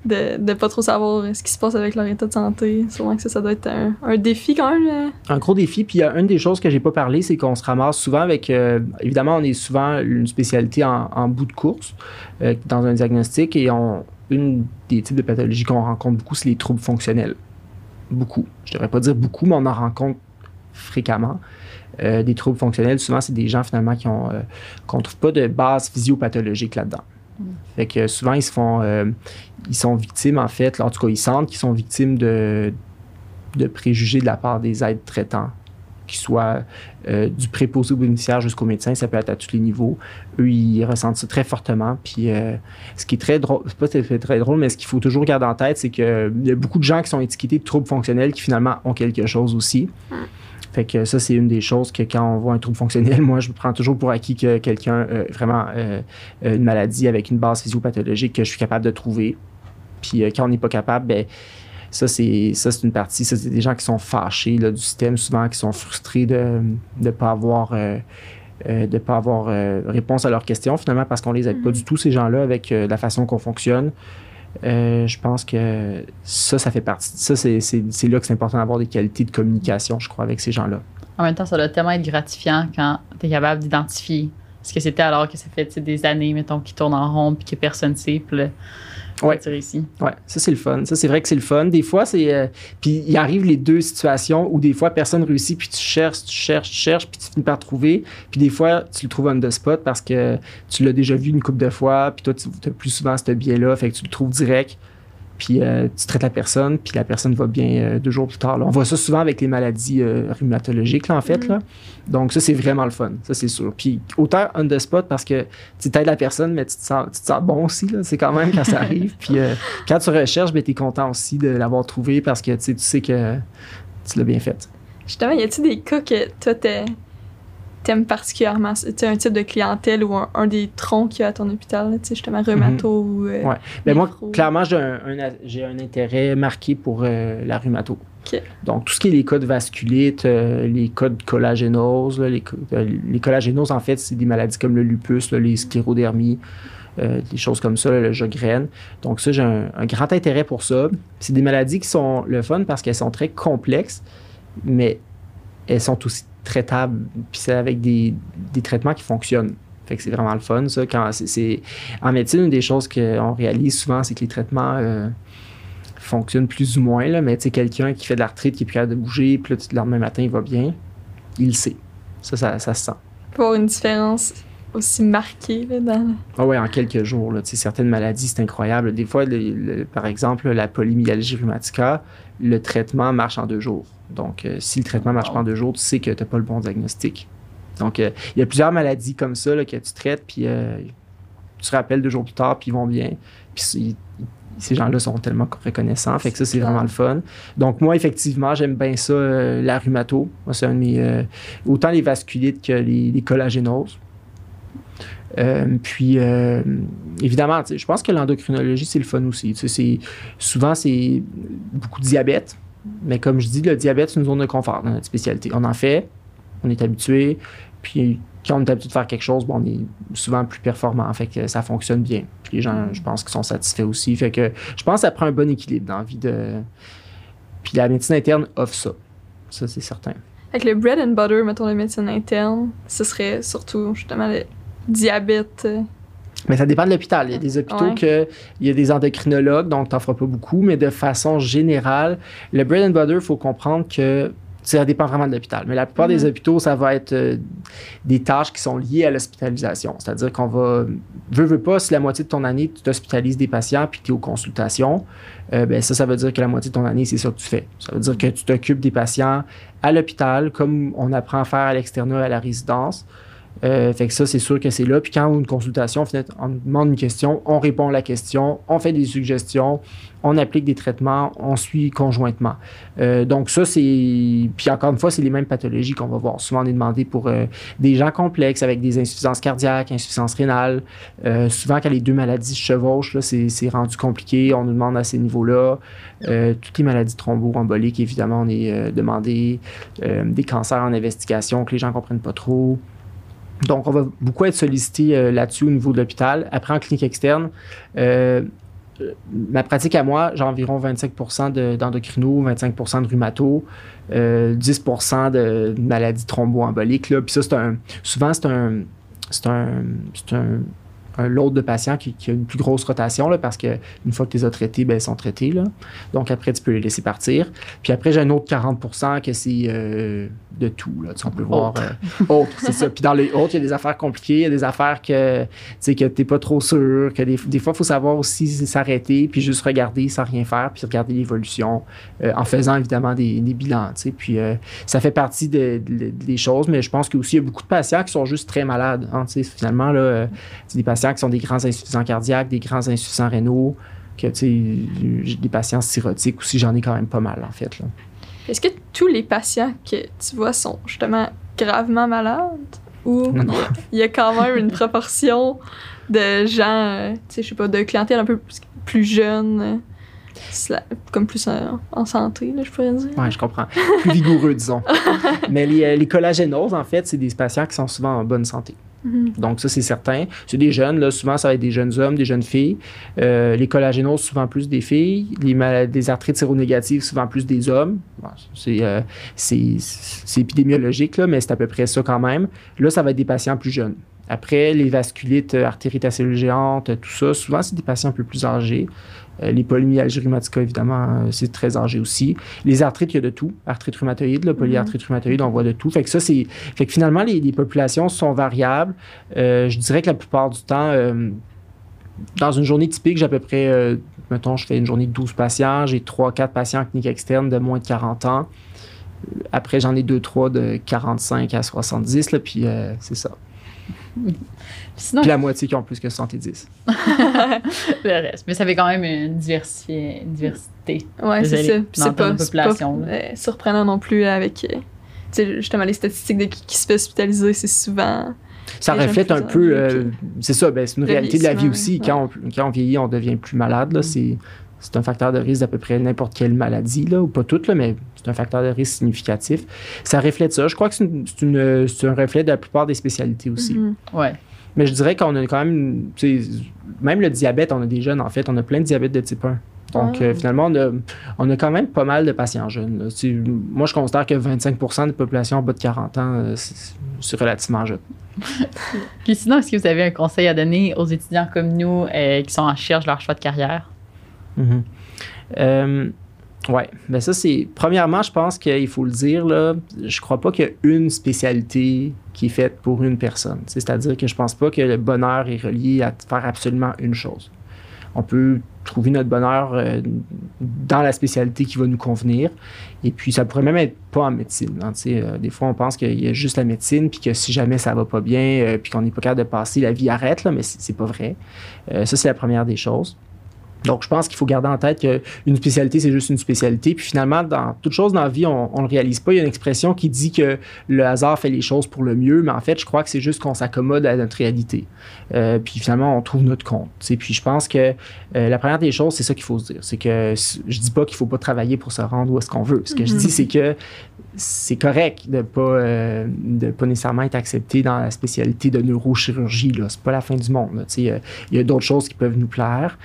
euh, de, de pas trop savoir euh, ce qui se passe avec leur état de santé. Sûrement que ça, ça doit être un, un défi quand même. Un gros défi. Puis il y a une des choses que j'ai pas parlé, c'est qu'on se ramasse souvent avec. évidemment, on est souvent une spécialité en, en bout de course dans un diagnostic et on, une des types de pathologies qu'on rencontre beaucoup, c'est les troubles fonctionnels. Beaucoup. Je devrais pas dire beaucoup, mais on en rencontre fréquemment. Euh, des troubles fonctionnels, souvent, c'est des gens finalement qui ont euh, qu'on trouve pas de base physiopathologique là-dedans. Fait que souvent, ils se font. euh, ils sont victimes, en fait, en tout cas, ils sentent qu'ils sont victimes de, de préjugés de la part des aides traitants qu'ils soient euh, du préposé au bénéficiaire jusqu'au médecin, ça peut être à tous les niveaux. Eux, ils ressentent ça très fortement. Puis euh, ce qui est très drôle, c'est pas très, très drôle, mais ce qu'il faut toujours garder en tête, c'est qu'il y a beaucoup de gens qui sont étiquetés de troubles fonctionnels qui finalement ont quelque chose aussi. Fait que ça, c'est une des choses que quand on voit un trouble fonctionnel, (laughs) moi, je prends toujours pour acquis que quelqu'un a vraiment euh, une maladie avec une base physiopathologique que je suis capable de trouver. Puis euh, quand on n'est pas capable, ben, ça, c'est ça c'est une partie. Ça, c'est des gens qui sont fâchés là, du système, souvent qui sont frustrés de ne pas avoir. Euh, de pas avoir réponse à leurs questions, finalement, parce qu'on les aide pas du tout, ces gens-là, avec la façon qu'on fonctionne. je pense que ça, ça fait partie. Ça, c'est, c'est là que c'est important d'avoir des qualités de communication, je crois, avec ces gens-là. En même temps, ça doit tellement être gratifiant quand tu es capable d'identifier ce que c'était alors que ça fait des années, mettons, qui tournent en rond puis que personne ne sait. Puis là, Ouais. réussis. Ouais, ça c'est le fun. Ça c'est vrai que c'est le fun. Des fois, c'est. euh, puis il arrive les deux situations où des fois personne réussit, puis tu cherches, tu cherches, tu cherches, puis tu finis par trouver. Puis des fois, tu le trouves on the spot parce que tu l'as déjà vu une couple de fois, puis toi, tu as plus souvent ce biais-là, fait que tu le trouves direct. Puis euh, tu traites la personne, puis la personne va bien euh, deux jours plus tard. là. On voit ça souvent avec les maladies euh, rhumatologiques, là, en fait. Là. Donc ça, c'est vraiment le fun, ça c'est sûr. Puis autant on the spot parce que tu aides la personne, mais tu te sens, tu te sens bon aussi, c'est quand même quand ça arrive. (laughs) Puis euh, quand tu recherches, ben, tu es content aussi de l'avoir trouvé parce que tu sais, tu sais que tu l'as bien fait. Justement, y a-t-il des cas que toi, t'es- t'aimes particulièrement? Tu un type de clientèle ou un, un des troncs qu'il y a à ton hôpital, tu sais, justement, rhumato ou... euh, Mhm. Ouais. Ben moi, clairement, j'ai un, un- intérêt marqué pour euh, la rhumato. Donc, tout ce qui est les cas de vasculite, euh, les cas de collagénose, là, les, euh, les collagénoses, en fait, c'est des maladies comme le lupus, là, les sclérodermies, euh, des choses comme ça, là, le Jogren. Donc, ça, j'ai un, un grand intérêt pour ça. C'est des maladies qui sont le fun parce qu'elles sont très complexes, mais elles sont aussi traitables, puis c'est avec des, des traitements qui fonctionnent. Fait que c'est vraiment le fun, ça. Quand En médecine, une des choses qu'on réalise souvent, c'est que les traitements euh, fonctionnent plus ou moins, là, mais tu sais, quelqu'un qui fait de l'arthrite, qui est plus capable de bouger, puis le lendemain matin, il va bien, il le sait. Ça, ça, ça se sent. Avoir une différence aussi marquée là, dans... Ah ouais, en quelques jours. Là, Tu sais, certaines maladies, c'est incroyable. Des fois, le- le- par exemple, la polymyalgie rheumatica, le traitement marche en deux jours. Donc, euh, si le traitement marche pas en deux jours, tu sais que tu n'as pas le bon diagnostic. Donc, euh, il y a plusieurs maladies comme ça là, que tu traites, puis euh, tu te rappelles deux jours plus tard, puis ils vont bien. Puis ces gens-là sont tellement reconnaissants. Fait que ça, c'est vraiment le fun. Donc, moi, effectivement, j'aime bien ça, la rhumato. Moi, c'est un de mes. autant les vasculites que les, les collagénoses. Euh, puis, euh, évidemment, je pense que l'endocrinologie, c'est le fun aussi. C'est- souvent, c'est beaucoup de diabète. Mais comme je dis, le diabète, c'est une zone de confort dans notre spécialité. On en fait, on est habitué. Puis, quand on est habitué de faire quelque chose, bon, on est souvent plus performant. Fait que ça fonctionne bien. Puis les gens, je pense, qu'ils sont satisfaits aussi. Fait que je pense que ça prend un bon équilibre dans la vie de. Puis la médecine interne offre ça. Ça, c'est certain. Avec le bread and butter, mettons, la médecine interne, ce serait surtout, justement, diabète. Mais ça dépend de l'hôpital. Il y a des hôpitaux Ouais. que il y a des endocrinologues, donc t'en feras pas beaucoup, mais de façon générale, le bread and butter, il faut comprendre que ça dépend vraiment de l'hôpital. Mais la plupart des Mhm. hôpitaux, ça va être euh, des tâches qui sont liées à l'hospitalisation. C'est-à-dire qu'on va, veux, veux pas, si la moitié de ton année, tu hospitalises des patients puis tu es aux consultations, euh, ben ça, ça veut dire que la moitié de ton année, c'est ça que tu fais. Ça veut dire que tu t'occupes des patients à l'hôpital, comme on apprend à faire à l'externat à la résidence. Euh, fait que ça, c'est sûr que c'est là. Puis quand on a une consultation, on demande une question, on répond à la question, on fait des suggestions, on applique des traitements, on suit conjointement. Euh, donc ça, c'est... Puis encore une fois, c'est les mêmes pathologies qu'on va voir. Souvent, on est demandé pour euh, des gens complexes avec des insuffisances cardiaques, insuffisances rénales. Souvent, quand les deux maladies se chevauchent, c'est, rendu compliqué. On nous demande à ces niveaux-là. Toutes les maladies thromboemboliques, évidemment, on est demandé. Des cancers en investigation que les gens ne comprennent pas trop. Donc, on va beaucoup être sollicité euh, là-dessus au niveau de l'hôpital. Après, en clinique externe, euh, ma pratique à moi, j'ai environ 25% de- d'endocrino, 25% de rhumato, euh, 10% de maladies thromboemboliques. Puis ça, c'est un, souvent, c'est un, c'est un, c'est un un lot de patients qui, qui a une plus grosse rotation là, parce qu'une fois que tu les as traités, ben, ils sont traités. Là. Donc après, tu peux les laisser partir. Puis après, j'ai un autre 40% que c'est euh, de tout. Là. Tu sais, on peut voir euh, autres, c'est ça. Puis dans les autres, il y a des affaires compliquées, il y a des affaires que tu n'es pas trop sûr, que des, des fois, il faut savoir aussi s'arrêter, puis juste regarder sans rien faire, puis regarder l'évolution euh, en faisant évidemment des, des bilans. Tu sais. Puis ça fait partie de- de- des choses, mais je pense qu'il y a beaucoup de patients qui sont juste très malades. hein. Tu sais, finalement, là, c'est des patients qui sont des grands insuffisants cardiaques, des grands insuffisants rénaux, que j'ai des patients cirrhotiques aussi, j'en ai quand même pas mal en fait. Là. Est-ce que tous les patients que tu vois sont justement gravement malades? Ou Non, non. il y a- quand même une proportion de gens, euh, tu sais, je sais pas, de clientèle un peu plus, jeune, euh, comme plus en, en santé, là, je pourrais dire? Ouais, je comprends. Plus vigoureux, disons. (laughs) Mais les, euh, les collagénoses, en fait, c'est des patients qui sont souvent en bonne santé. Mhm. Donc, ça, c'est certain. C'est des jeunes, là, souvent, ça va être des jeunes hommes, des jeunes filles. Euh, les collagénoses, souvent plus des filles. Les maladies, arthrites séronégatives, souvent plus des hommes. Euh, c'est, épidémiologique, mais c'est à peu près ça quand même. Là, ça va être des patients plus jeunes. Après, les vasculites, euh, artérites tout ça, souvent, c'est des patients un peu plus âgés. Euh, les polymyalgies rhumatiques, évidemment, euh, c'est très âgé aussi. Les arthrites, il y a de tout. Arthrite rhumatoïde, là, polyarthrite rhumatoïde, on voit de tout. Fait que ça, c'est. Fait que finalement, les, les populations sont variables. Euh, je dirais que la plupart du temps, euh, dans une journée typique, j'ai à peu près, euh, mettons, je fais une journée de 12 patients, j'ai 3-4 patients en clinique externe de moins de 40 ans. Après, j'en ai 2-3 de 45 à 70, là, puis c'est ça. Sinon, Puis la moitié qui ont plus que 70. (laughs) le reste. Mais ça fait quand même une, diversité. une diversité. Ouais, c'est ça. Puis c'est pas, population, là. euh, surprenant non plus avec, euh, tu sais, justement, les statistiques de qui, qui se fait hospitaliser, c'est souvent. Ça reflète un peu, euh, c'est ça, ben, c'est une réalité de la vie aussi. Quand, on, quand on vieillit, on devient plus malade. Là, c'est, c'est un facteur de risque d'à peu près n'importe quelle maladie, là, ou pas toutes, là, mais c'est un facteur de risque significatif. Ça reflète ça. Je crois que c'est, un reflet de la plupart des spécialités aussi. Mhm. Ouais. Mais je dirais qu'on a quand même, même le diabète, on a des jeunes, en fait, on a plein de diabète de type 1. Donc, Ah. euh, finalement, on a, on a quand même pas mal de patients jeunes. là. Moi, je considère que 25 de la population en bas de 40 ans, euh, c'est, c'est relativement jeune. (laughs) Puis sinon, est-ce que vous avez un conseil à donner aux étudiants comme nous euh, qui sont en recherche de leur choix de carrière? Mhm. Euh, ouais, ben ça c'est. Premièrement, je pense qu'il faut le dire, là, je crois pas qu'il y a une spécialité qui est faite pour une personne. C'est-à-dire que je pense pas que le bonheur est relié à faire absolument une chose. On peut trouver notre bonheur euh, dans la spécialité qui va nous convenir. Et puis, ça pourrait même être pas en médecine. hein, euh, des fois, on pense qu'il y a juste la médecine, puis que si jamais ça va pas bien, euh, puis qu'on n'est pas capable de passer, la vie arrête, là, mais c'est pas vrai. Ça, c'est la première des choses. Donc, je pense qu'il faut garder en tête qu'une spécialité, c'est juste une spécialité. Puis finalement, dans toute chose dans la vie, on ne le réalise pas. Il y a une expression qui dit que le hasard fait les choses pour le mieux, mais en fait, je crois que c'est juste qu'on s'accommode à notre réalité. Euh, puis finalement, on trouve notre compte. tu sais. Puis je pense que euh, la première des choses, c'est ça qu'il faut se dire. C'est que je dis pas qu'il faut pas travailler pour se rendre où est-ce qu'on veut. Ce que je dis, c'est que c'est correct de pas euh, pas nécessairement être accepté dans la spécialité de neurochirurgie là c'est pas la fin du monde il y a d'autres choses qui peuvent nous plaire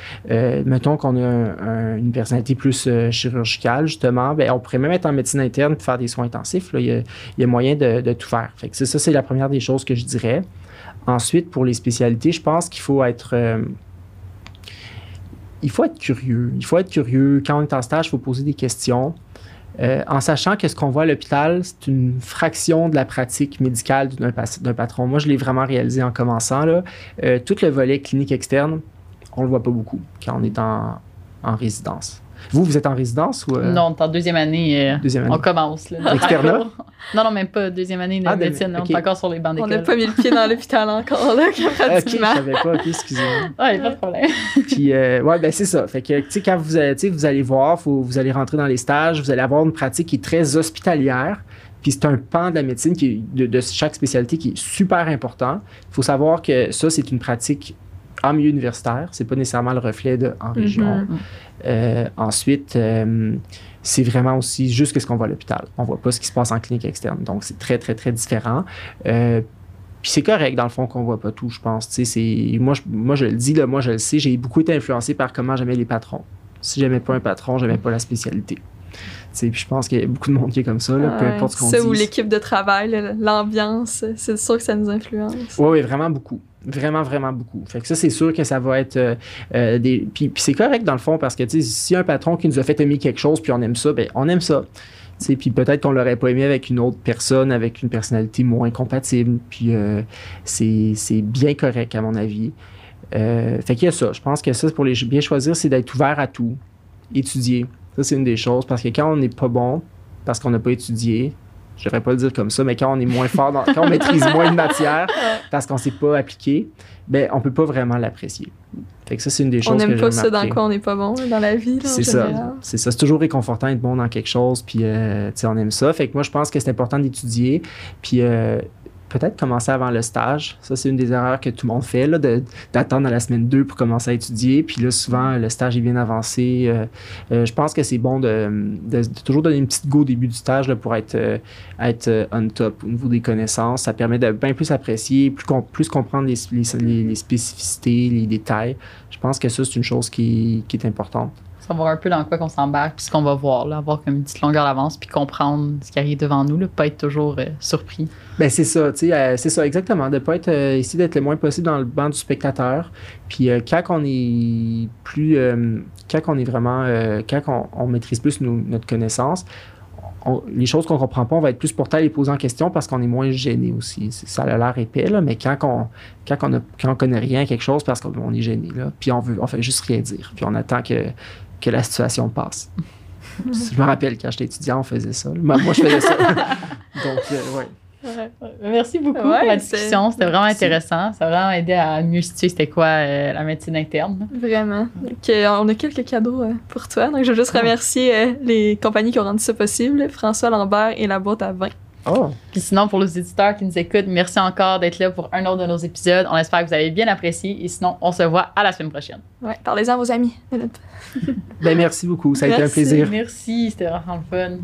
mettons qu'on a un- un- une personnalité plus euh, chirurgicale justement ben on pourrait même être en médecine interne pour faire des soins intensifs il, y a, moyen de, tout faire fait ça c'est la première des choses que je dirais ensuite pour les spécialités je pense qu'il faut être euh, il faut être curieux. Il faut être curieux. Quand on est en stage, il faut poser des questions. Euh, en sachant que ce qu'on voit à l'hôpital, c'est une fraction de la pratique médicale d'un patron. Moi, je l'ai vraiment réalisé en commençant. Là. Tout le volet clinique externe, on le voit pas beaucoup quand on est en, en résidence. Vous, vous êtes en résidence ou euh, Non, on est en deuxième année. euh, deuxième année? on commence. Là, Externat? Non, non, même pas deuxième année de Ah, de- médecine. On ok. est encore sur les bancs On d'école. n'a pas mis le pied dans l'hôpital encore, là, Ah, (laughs) ok, je savais pas. Ok, excusez-moi. Ouais, pas de problème. (laughs) Puis, euh, ouais, ben c'est ça. Fait que, tu sais, quand vous allez, tu sais, vous allez voir, faut, vous allez rentrer dans les stages, vous allez avoir une pratique qui est très hospitalière. Puis c'est un pan de la médecine qui est- de, de chaque spécialité qui est super important. Il faut savoir que ça, c'est une pratique en milieu universitaire. C'est pas nécessairement le reflet de en région. Mhm. Euh, ensuite, euh, c'est vraiment aussi juste ce qu'on voit à l'hôpital. On voit pas ce qui se passe en clinique externe. Donc, c'est très, très, très différent. Euh, puis c'est correct, dans le fond, qu'on voit pas tout, je pense. C'est- moi, je, moi, je le dis, là, moi, je le sais, j'ai beaucoup été influencé par comment j'aimais les patrons. Si j'aimais pas un patron, j'aimais pas la spécialité. puis je pense qu'il y a beaucoup de monde qui est comme ça, là, peu Ouais, importe ce qu'on Ça dit. ou l'équipe de travail, l'ambiance, c'est sûr que ça nous influence. Oui, oui, vraiment beaucoup. Vraiment, vraiment beaucoup. Fait que ça, c'est sûr que ça va être euh, euh, des. Puis, c'est correct dans le fond parce que, a un patron qui nous a fait aimer quelque chose puis on aime ça, ben on aime ça. Puis peut-être qu'on l'aurait pas aimé avec une autre personne, avec une personnalité moins compatible. Puis euh, c'est bien correct, à mon avis. Fait qu'il y a ça. Je pense que ça, pour les bien choisir, c'est d'être ouvert à tout. Étudier. Ça, c'est une des choses. Parce que quand on n'est pas bon, parce qu'on n'a pas étudié, je devrais pas le dire comme ça, mais quand on est moins fort, dans- quand on maîtrise moins de matière, (laughs) parce qu'on ne s'est pas appliqué, ben, on peut pas vraiment l'apprécier. Fait que ça, c'est une des choses On que n'aime j'ai pas ça dans quoi on n'est pas bon dans la vie. C'est ça. C'est ça. C'est toujours réconfortant d'être bon dans quelque chose, puis euh, tu sais, on aime ça. Fait que moi, je pense que c'est important d'étudier, puis euh, peut-être commencer avant le stage. Ça, c'est une des erreurs que tout le monde fait, d'attendre à la semaine 2 pour commencer à étudier. Puis là, souvent, le stage est bien avancé. Je pense que c'est bon de, de- toujours donner une petite go au début du stage là, pour être, euh, être euh, on top au niveau des connaissances. Ça permet de bien plus apprécier, plus, com- plus comprendre les- les spécificités, les détails. Je pense que ça, c'est une chose qui, qui est importante. Savoir un peu dans quoi qu'on s'embarque, puis ce qu'on va voir, là, avoir comme une petite longueur d'avance, puis comprendre ce qui arrive devant nous, là, pas être toujours euh, surpris. Ben c'est ça, tu sais, euh, c'est ça exactement, de pas être euh, d'être le moins possible dans le banc du spectateur. Puis euh, quand on est plus, quand on est vraiment, quand on, maîtrise plus notre connaissance, on- les choses qu'on comprend pas, on va être plus porté à les poser en question parce qu'on est moins gêné aussi. Ça a l'air épais là, mais quand on, quand connaît rien à quelque chose parce qu'on est gêné là, puis on veut, on fait juste rien dire, puis on attend que que la situation passe. je me rappelle quand j'étais étudiant, on faisait ça. Moi, moi, je faisais ça. (laughs) Donc, euh, ouais. Ouais. Merci beaucoup Ouais, pour la discussion. C'était vraiment Merci. intéressant. Ça a vraiment aidé à mieux situer c'était quoi euh, la médecine interne. Vraiment. Donc, euh, on a quelques cadeaux euh, pour toi. Donc, je veux juste Ah. remercier euh, les compagnies qui ont rendu ça possible François Lambert et la boîte à vin. Oh, Puis sinon, pour les éditeurs qui nous écoutent, merci encore d'être là pour un autre de nos épisodes. On espère que vous avez bien apprécié. Et sinon, on se voit à la semaine prochaine. Ouais, parlez-en à vos amis. ben merci beaucoup, ça a été un plaisir. Merci, c'était vraiment le fun.